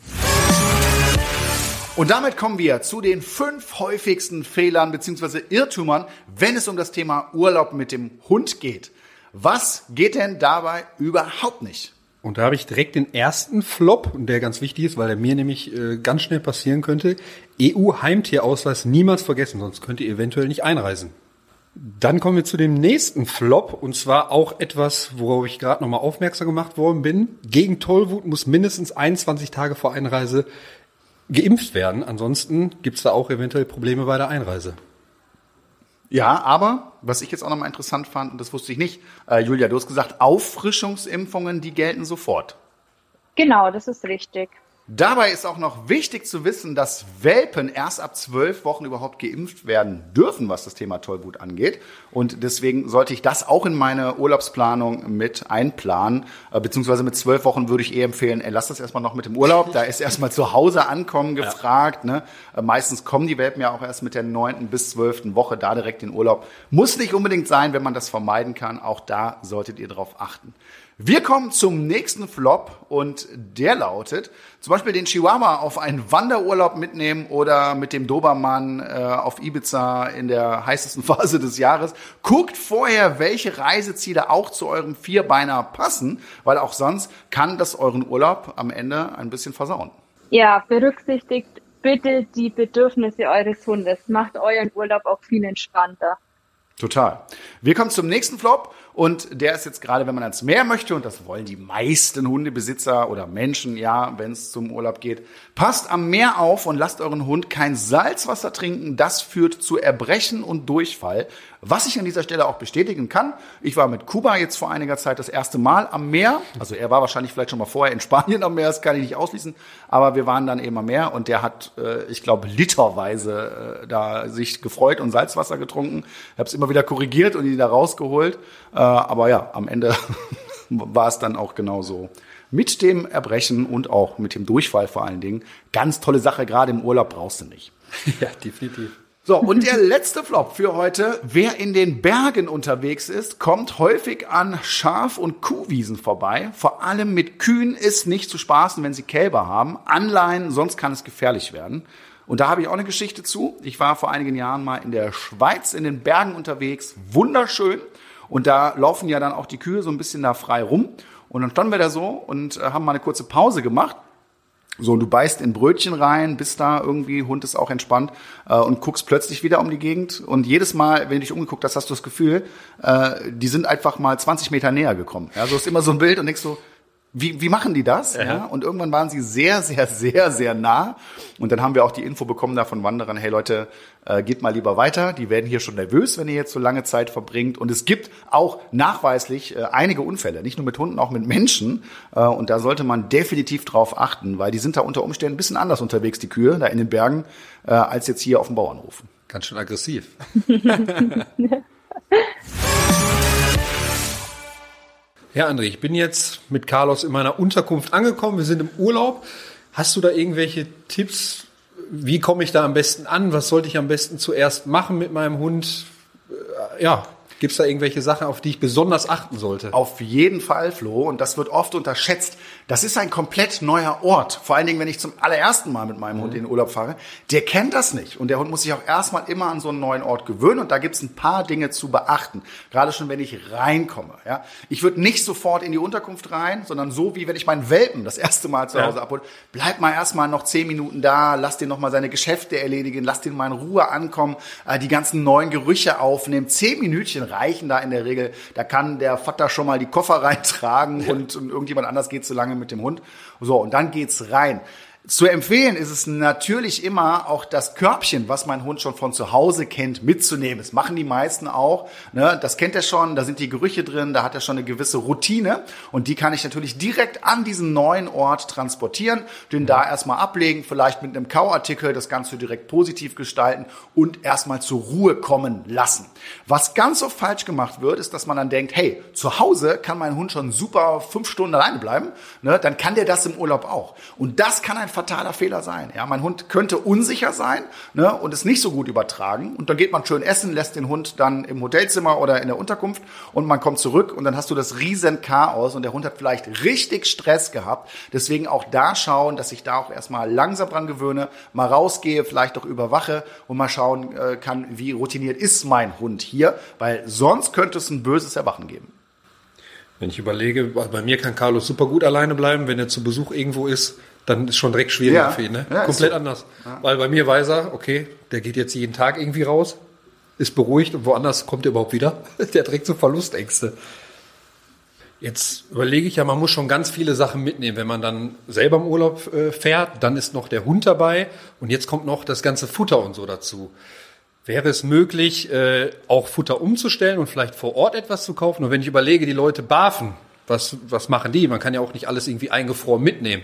Und damit kommen wir zu den fünf häufigsten Fehlern bzw. Irrtümern, wenn es um das Thema Urlaub mit dem Hund geht. Was geht denn dabei überhaupt nicht? Und da habe ich direkt den ersten Flop, der ganz wichtig ist, weil er mir nämlich äh, ganz schnell passieren könnte. EU-Heimtierausweis niemals vergessen, sonst könnt ihr eventuell nicht einreisen. Dann kommen wir zu dem nächsten Flop und zwar auch etwas, worauf ich gerade nochmal aufmerksam gemacht worden bin. Gegen Tollwut muss mindestens 21 Tage vor Einreise geimpft werden. Ansonsten gibt es da auch eventuell Probleme bei der Einreise. Ja, aber was ich jetzt auch nochmal interessant fand, und das wusste ich nicht, äh, Julia, du hast gesagt, Auffrischungsimpfungen, die gelten sofort. Genau, das ist richtig. Dabei ist auch noch wichtig zu wissen, dass Welpen erst ab zwölf Wochen überhaupt geimpft werden dürfen, was das Thema Tollwut angeht. Und deswegen sollte ich das auch in meine Urlaubsplanung mit einplanen. Äh, beziehungsweise mit zwölf Wochen würde ich eher empfehlen, ey, lass das erstmal noch mit dem Urlaub. Da ist erstmal zu Hause ankommen gefragt. Ja. Ne? Äh, meistens kommen die Welpen ja auch erst mit der neunten bis zwölften Woche da direkt in Urlaub. Muss nicht unbedingt sein, wenn man das vermeiden kann. Auch da solltet ihr darauf achten. Wir kommen zum nächsten Flop und der lautet, zum Beispiel den Chihuahua auf einen Wanderurlaub mitnehmen oder mit dem Dobermann äh, auf Ibiza in der heißesten Phase des Jahres. Guckt vorher, welche Reiseziele auch zu eurem Vierbeiner passen, weil auch sonst kann das euren Urlaub am Ende ein bisschen versauen. Ja, berücksichtigt bitte die Bedürfnisse eures Hundes. Macht euren Urlaub auch viel entspannter. Total. Wir kommen zum nächsten Flop und der ist jetzt gerade, wenn man ans Meer möchte, und das wollen die meisten Hundebesitzer oder Menschen, ja, wenn es zum Urlaub geht, passt am Meer auf und lasst euren Hund kein Salzwasser trinken. Das führt zu Erbrechen und Durchfall. Was ich an dieser Stelle auch bestätigen kann, ich war mit Kuba jetzt vor einiger Zeit das erste Mal am Meer. Also er war wahrscheinlich vielleicht schon mal vorher in Spanien am Meer, das kann ich nicht ausschließen. Aber wir waren dann eben am Meer und der hat, äh, ich glaube, literweise äh, da sich gefreut und Salzwasser getrunken. Ich habe es immer wieder korrigiert und ihn da rausgeholt. Äh, aber ja, am Ende war es dann auch genauso mit dem Erbrechen und auch mit dem Durchfall vor allen Dingen. Ganz tolle Sache, gerade im Urlaub brauchst du nicht. Ja, definitiv. So, und der letzte Flop für heute. Wer in den Bergen unterwegs ist, kommt häufig an Schaf- und Kuhwiesen vorbei. Vor allem mit Kühen ist nicht zu spaßen, wenn sie Kälber haben. Anleihen, sonst kann es gefährlich werden. Und da habe ich auch eine Geschichte zu. Ich war vor einigen Jahren mal in der Schweiz in den Bergen unterwegs. Wunderschön. Und da laufen ja dann auch die Kühe so ein bisschen da frei rum. Und dann standen wir da so und äh, haben mal eine kurze Pause gemacht. So, du beißt in Brötchen rein, bist da irgendwie, Hund ist auch entspannt äh, und guckst plötzlich wieder um die Gegend. Und jedes Mal, wenn du dich umgeguckt hast, hast du das Gefühl, äh, die sind einfach mal 20 Meter näher gekommen. Ja, so ist immer so ein Bild und denkst so, wie, wie machen die das? Ja. ja. Und irgendwann waren sie sehr, sehr, sehr, sehr nah. Und dann haben wir auch die Info bekommen da von Wanderern, hey Leute, äh, geht mal lieber weiter. Die werden hier schon nervös, wenn ihr jetzt so lange Zeit verbringt. Und es gibt auch nachweislich äh, einige Unfälle, nicht nur mit Hunden, auch mit Menschen. Äh, und da sollte man definitiv drauf achten, weil die sind da unter Umständen ein bisschen anders unterwegs, die Kühe, da in den Bergen, äh, als jetzt hier auf dem Bauernhof. Ganz schön aggressiv. Ja, André, ich bin jetzt mit Carlos in meiner Unterkunft angekommen. Wir sind im Urlaub. Hast du da irgendwelche Tipps? Wie komme ich da am besten an? Was sollte ich am besten zuerst machen mit meinem Hund? Äh, ja, Gibt es da irgendwelche Sachen, auf die ich besonders achten sollte? Auf jeden Fall, Flo. Und das wird oft unterschätzt. Das ist ein komplett neuer Ort. Vor allen Dingen, wenn ich zum allerersten Mal mit meinem mhm. Hund in den Urlaub fahre. Der kennt das nicht. Und der Hund muss sich auch erstmal immer an so einen neuen Ort gewöhnen. Und da gibt es ein paar Dinge zu beachten. Gerade schon, wenn ich reinkomme. Ja? Ich würde nicht sofort in die Unterkunft rein, sondern so, wie wenn ich meinen Welpen das erste Mal zu Hause ja. abhole. Bleib mal erstmal noch zehn Minuten da. Lass den nochmal seine Geschäfte erledigen. Lass den mal in Ruhe ankommen. Äh, die ganzen neuen Gerüche aufnehmen. Zehn Minütchen reichen da in der Regel. Da kann der Vater schon mal die Koffer reintragen und, und irgendjemand anders geht so lange mit dem Hund. So, und dann geht's rein. Zu empfehlen ist es natürlich immer auch das Körbchen, was mein Hund schon von zu Hause kennt, mitzunehmen. Das machen die meisten auch. Ne? Das kennt er schon, da sind die Gerüche drin, da hat er schon eine gewisse Routine und die kann ich natürlich direkt an diesen neuen Ort transportieren, den da erstmal ablegen, vielleicht mit einem Kauartikel das Ganze direkt positiv gestalten und erstmal zur Ruhe kommen lassen. Was ganz oft falsch gemacht wird, ist, dass man dann denkt, hey, zu Hause kann mein Hund schon super fünf Stunden alleine bleiben, ne? dann kann der das im Urlaub auch. Und das kann ein fataler Fehler sein. Ja, mein Hund könnte unsicher sein ne, und es nicht so gut übertragen. Und dann geht man schön essen, lässt den Hund dann im Hotelzimmer oder in der Unterkunft und man kommt zurück und dann hast du das riesen Chaos und der Hund hat vielleicht richtig Stress gehabt. Deswegen auch da schauen, dass ich da auch erstmal langsam dran gewöhne, mal rausgehe, vielleicht auch überwache und mal schauen äh, kann, wie routiniert ist mein Hund hier, weil sonst könnte es ein böses Erwachen geben. Wenn ich überlege, bei mir kann Carlos super gut alleine bleiben, wenn er zu Besuch irgendwo ist dann ist schon direkt schwierig ja. für ihn. Ne? Ja, Komplett so. anders. Weil bei mir weiß er, okay, der geht jetzt jeden Tag irgendwie raus, ist beruhigt und woanders kommt er überhaupt wieder. der trägt so Verlustängste. Jetzt überlege ich ja, man muss schon ganz viele Sachen mitnehmen. Wenn man dann selber im Urlaub äh, fährt, dann ist noch der Hund dabei und jetzt kommt noch das ganze Futter und so dazu. Wäre es möglich, äh, auch Futter umzustellen und vielleicht vor Ort etwas zu kaufen? Und wenn ich überlege, die Leute barfen, was, was machen die? Man kann ja auch nicht alles irgendwie eingefroren mitnehmen.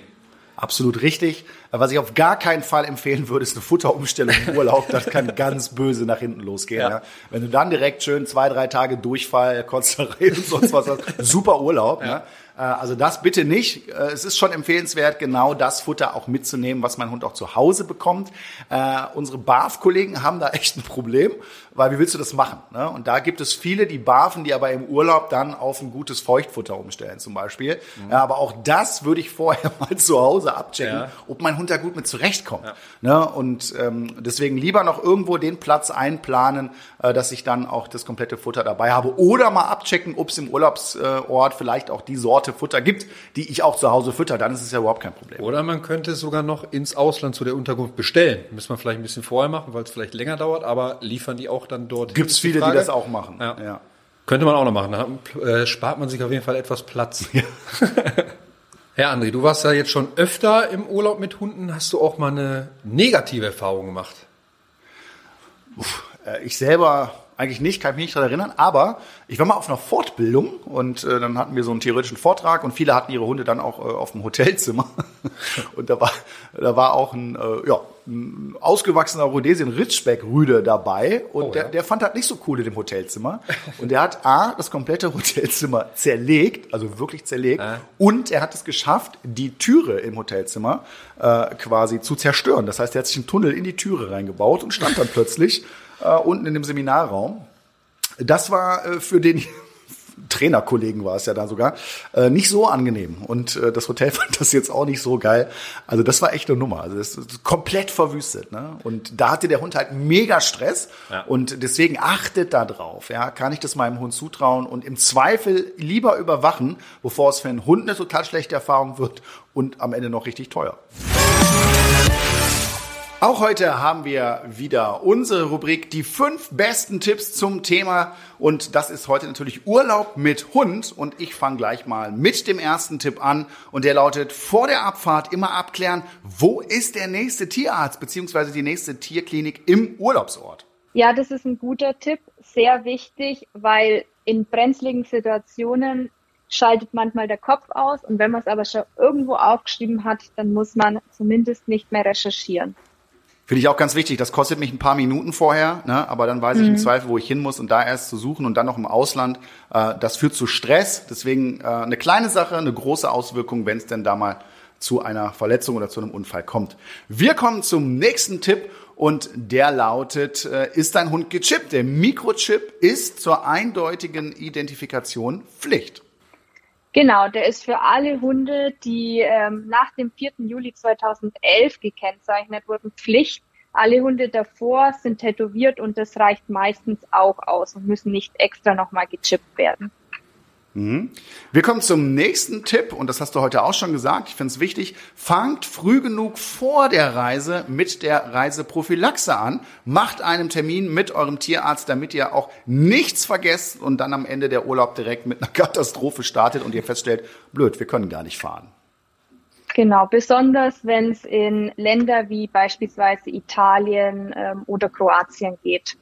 Absolut richtig. Was ich auf gar keinen Fall empfehlen würde, ist eine Futterumstellung im Urlaub. Das kann ganz böse nach hinten losgehen. Ja. Ja. Wenn du dann direkt schön zwei, drei Tage Durchfall, Kotzerei und sonst was hast, super Urlaub. Ja. Äh, also das bitte nicht. Äh, es ist schon empfehlenswert, genau das Futter auch mitzunehmen, was mein Hund auch zu Hause bekommt. Äh, unsere BAF-Kollegen haben da echt ein Problem, weil wie willst du das machen? Ne? Und da gibt es viele, die barfen, die aber im Urlaub dann auf ein gutes Feuchtfutter umstellen zum Beispiel. Mhm. Aber auch das würde ich vorher mal zu Hause abchecken, ja. ob mein Hund da gut mit zurechtkommt. Ja. Ne? Und ähm, deswegen lieber noch irgendwo den Platz einplanen, äh, dass ich dann auch das komplette Futter dabei habe. Oder mal abchecken, ob es im Urlaubsort vielleicht auch die Sorte Futter gibt, die ich auch zu Hause fütter. Dann ist es ja überhaupt kein Problem. Oder man könnte sogar noch ins Ausland zu der Unterkunft bestellen. Müssen wir vielleicht ein bisschen vorher machen, weil es vielleicht länger dauert, aber liefern die auch dann dort. Gibt es viele, die das auch machen. Ja. ja. Könnte man auch noch machen. Dann äh, spart man sich auf jeden Fall etwas Platz. Ja. Herr André, du warst ja jetzt schon öfter im Urlaub mit Hunden. Hast du auch mal eine negative Erfahrung gemacht? Uff, äh, ich selber eigentlich nicht, kann ich mich nicht daran erinnern, aber ich war mal auf einer Fortbildung und äh, dann hatten wir so einen theoretischen Vortrag und viele hatten ihre Hunde dann auch äh, auf dem Hotelzimmer und da war da war auch ein äh, ja ein ausgewachsener Rhodesien Ritschbeck Rüde dabei und oh, der, ja. der fand das nicht so cool in dem Hotelzimmer und der hat a das komplette Hotelzimmer zerlegt, also wirklich zerlegt äh. und er hat es geschafft, die Türe im Hotelzimmer äh, quasi zu zerstören. Das heißt, er hat sich einen Tunnel in die Türe reingebaut und stand dann plötzlich äh, unten in dem Seminarraum. Das war äh, für den Trainerkollegen war es ja da sogar, äh, nicht so angenehm. Und äh, das Hotel fand das jetzt auch nicht so geil. Also das war echt eine Nummer. Also das ist komplett verwüstet. Ne? Und da hatte der Hund halt mega Stress. Ja. Und deswegen achtet da drauf. Ja? Kann ich das meinem Hund zutrauen? Und im Zweifel lieber überwachen, bevor es für einen Hund eine total schlechte Erfahrung wird und am Ende noch richtig teuer. Auch heute haben wir wieder unsere Rubrik die fünf besten Tipps zum Thema und das ist heute natürlich Urlaub mit Hund und ich fange gleich mal mit dem ersten Tipp an und der lautet vor der Abfahrt immer abklären, wo ist der nächste Tierarzt bzw. die nächste Tierklinik im Urlaubsort. Ja, das ist ein guter Tipp, sehr wichtig, weil in brenzligen Situationen schaltet manchmal der Kopf aus und wenn man es aber schon irgendwo aufgeschrieben hat, dann muss man zumindest nicht mehr recherchieren. Finde ich auch ganz wichtig. Das kostet mich ein paar Minuten vorher, ne? aber dann weiß ich im mhm. Zweifel, wo ich hin muss und da erst zu suchen und dann noch im Ausland. Äh, das führt zu Stress. Deswegen äh, eine kleine Sache, eine große Auswirkung, wenn es denn da mal zu einer Verletzung oder zu einem Unfall kommt. Wir kommen zum nächsten Tipp und der lautet, äh, ist dein Hund gechippt? Der Mikrochip ist zur eindeutigen Identifikation Pflicht. Genau, der ist für alle Hunde, die ähm, nach dem 4. Juli 2011 gekennzeichnet wurden, Pflicht. Alle Hunde davor sind tätowiert und das reicht meistens auch aus und müssen nicht extra nochmal gechippt werden. Mhm. Wir kommen zum nächsten Tipp und das hast du heute auch schon gesagt. Ich finde es wichtig. Fangt früh genug vor der Reise mit der Reiseprophylaxe an. Macht einen Termin mit eurem Tierarzt, damit ihr auch nichts vergesst und dann am Ende der Urlaub direkt mit einer Katastrophe startet und ihr feststellt, blöd, wir können gar nicht fahren. Genau, besonders wenn es in Länder wie beispielsweise Italien ähm, oder Kroatien geht.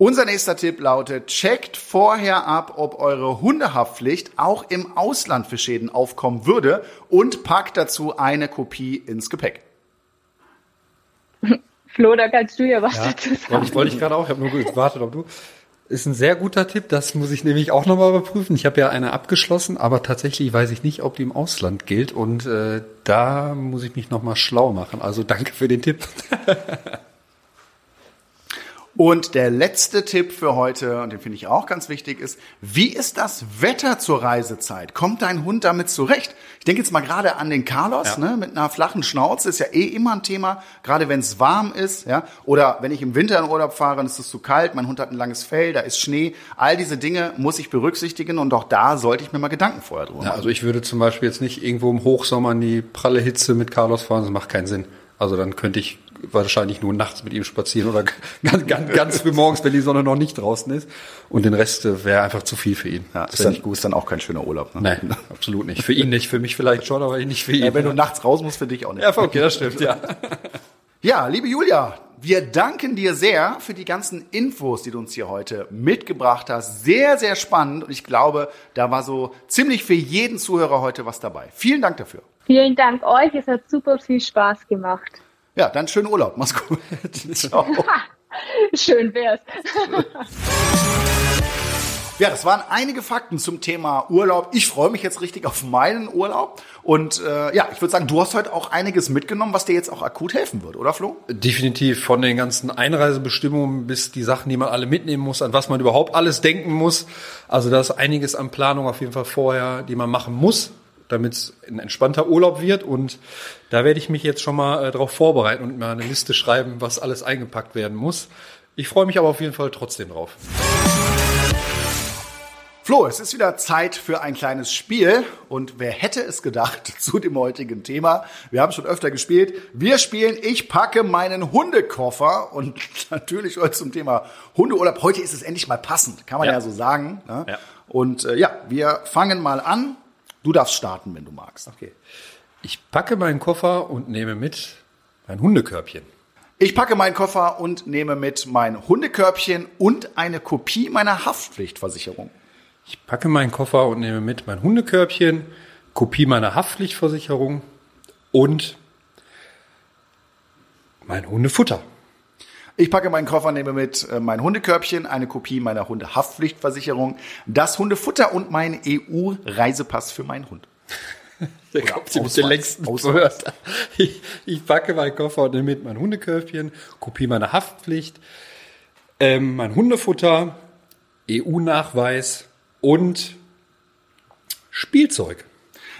Unser nächster Tipp lautet, checkt vorher ab, ob eure Hundehaftpflicht auch im Ausland für Schäden aufkommen würde und packt dazu eine Kopie ins Gepäck. Flo, da kannst du ja was ja, dazu sagen. Ich wollte ich gerade auch, ich habe nur gewartet, ob du. Ist ein sehr guter Tipp, das muss ich nämlich auch nochmal überprüfen. Ich habe ja eine abgeschlossen, aber tatsächlich weiß ich nicht, ob die im Ausland gilt und äh, da muss ich mich nochmal schlau machen. Also danke für den Tipp. Und der letzte Tipp für heute, und den finde ich auch ganz wichtig, ist, wie ist das Wetter zur Reisezeit? Kommt dein Hund damit zurecht? Ich denke jetzt mal gerade an den Carlos, ja. ne, mit einer flachen Schnauze, ist ja eh immer ein Thema, gerade wenn es warm ist, ja, oder wenn ich im Winter in Urlaub fahre und es ist zu kalt, mein Hund hat ein langes Fell, da ist Schnee, all diese Dinge muss ich berücksichtigen und auch da sollte ich mir mal Gedanken vorher drüber machen. Ja, also ich würde zum Beispiel jetzt nicht irgendwo im Hochsommer in die pralle Hitze mit Carlos fahren, das macht keinen Sinn. Also dann könnte ich wahrscheinlich nur nachts mit ihm spazieren oder ganz, ganz, ganz früh morgens, wenn die Sonne noch nicht draußen ist. Und den Rest äh, wäre einfach zu viel für ihn. Ja, das ist, dann, nicht gut. ist dann auch kein schöner Urlaub. Ne? Nein, absolut nicht. Für ihn nicht. Für mich vielleicht schon, aber nicht für ihn. Ja, wenn du nachts raus musst, für dich auch nicht. Ja, okay, das stimmt, ja. Ja, liebe Julia, wir danken dir sehr für die ganzen Infos, die du uns hier heute mitgebracht hast. Sehr, sehr spannend und ich glaube, da war so ziemlich für jeden Zuhörer heute was dabei. Vielen Dank dafür. Vielen Dank euch, es hat super viel Spaß gemacht. Ja, dann schönen Urlaub. Mach's gut. Ciao. Schön wär's. Ja, das waren einige Fakten zum Thema Urlaub. Ich freue mich jetzt richtig auf meinen Urlaub. Und äh, ja, ich würde sagen, du hast heute auch einiges mitgenommen, was dir jetzt auch akut helfen wird, oder Flo? Definitiv von den ganzen Einreisebestimmungen bis die Sachen, die man alle mitnehmen muss, an was man überhaupt alles denken muss. Also da ist einiges an Planung auf jeden Fall vorher, die man machen muss, damit es ein entspannter Urlaub wird. Und da werde ich mich jetzt schon mal äh, darauf vorbereiten und mal eine Liste schreiben, was alles eingepackt werden muss. Ich freue mich aber auf jeden Fall trotzdem drauf. Flo, es ist wieder Zeit für ein kleines Spiel. Und wer hätte es gedacht zu dem heutigen Thema? Wir haben schon öfter gespielt. Wir spielen Ich packe meinen Hundekoffer. Und natürlich heute zum Thema Hundeurlaub. Heute ist es endlich mal passend, kann man ja, ja so sagen. Ne? Ja. Und äh, ja, wir fangen mal an. Du darfst starten, wenn du magst. Okay. Ich packe meinen Koffer und nehme mit mein Hundekörbchen. Ich packe meinen Koffer und nehme mit mein Hundekörbchen und eine Kopie meiner Haftpflichtversicherung. Ich packe meinen Koffer und nehme mit mein Hundekörbchen, Kopie meiner Haftpflichtversicherung und mein Hundefutter. Ich packe meinen Koffer, nehme mit äh, mein Hundekörbchen, eine Kopie meiner Hundehaftpflichtversicherung, das Hundefutter und meinen EU-Reisepass für meinen Hund. Der kommt sie mit den längsten Wörtern. Ich, ich packe meinen Koffer und nehme mit mein Hundekörbchen, Kopie meiner Haftpflicht, ähm, mein Hundefutter, EU-Nachweis und Spielzeug.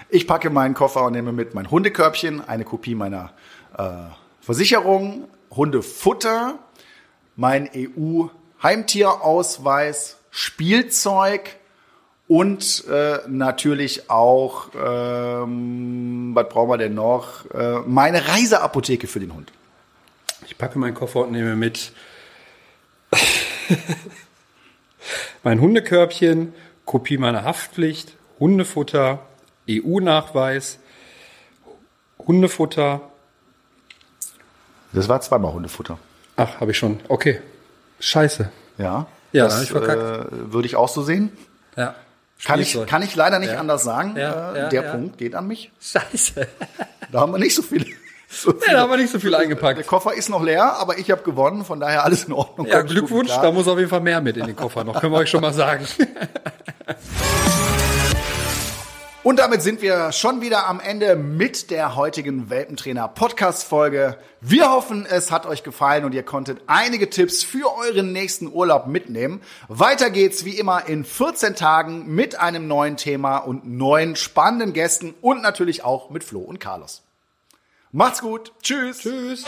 Ich packe meinen Koffer und nehme mit mein Hundekörbchen, eine Kopie meiner äh, Versicherung, Hundefutter, mein EU-Heimtierausweis, Spielzeug und äh, natürlich auch, ähm, was brauchen wir denn noch? Äh, meine Reiseapotheke für den Hund. Ich packe meinen Koffer und nehme mit mein Hundekörbchen, Kopie meiner Haftpflicht, Hundefutter, EU-Nachweis, Hundefutter. Das war zweimal Hundefutter. Ach, habe ich schon. Okay. Scheiße. Ja. Ja, das, ich verkackt. Äh, würde ich auch so sehen. Ja. Kann ich, kann ich leider nicht ja. anders sagen. Ja, äh, ja, der. Punkt geht an mich. Scheiße. Da haben wir nicht so viel. So Ja, da haben wir nicht so viel Der eingepackt. Koffer ist noch leer, aber ich habe gewonnen, von daher alles in Ordnung. Ja, Kommt Glückwunsch, da muss auf jeden Fall mehr mit in den Koffer noch, können wir euch schon mal sagen. Und damit sind wir schon wieder am Ende mit der heutigen Welpentrainer Podcast Folge. Wir hoffen, es hat euch gefallen und ihr konntet einige Tipps für euren nächsten Urlaub mitnehmen. Weiter geht's wie immer in 14 Tagen mit einem neuen Thema und neuen spannenden Gästen und natürlich auch mit Flo und Carlos. Macht's gut. Tschüss. Tschüss.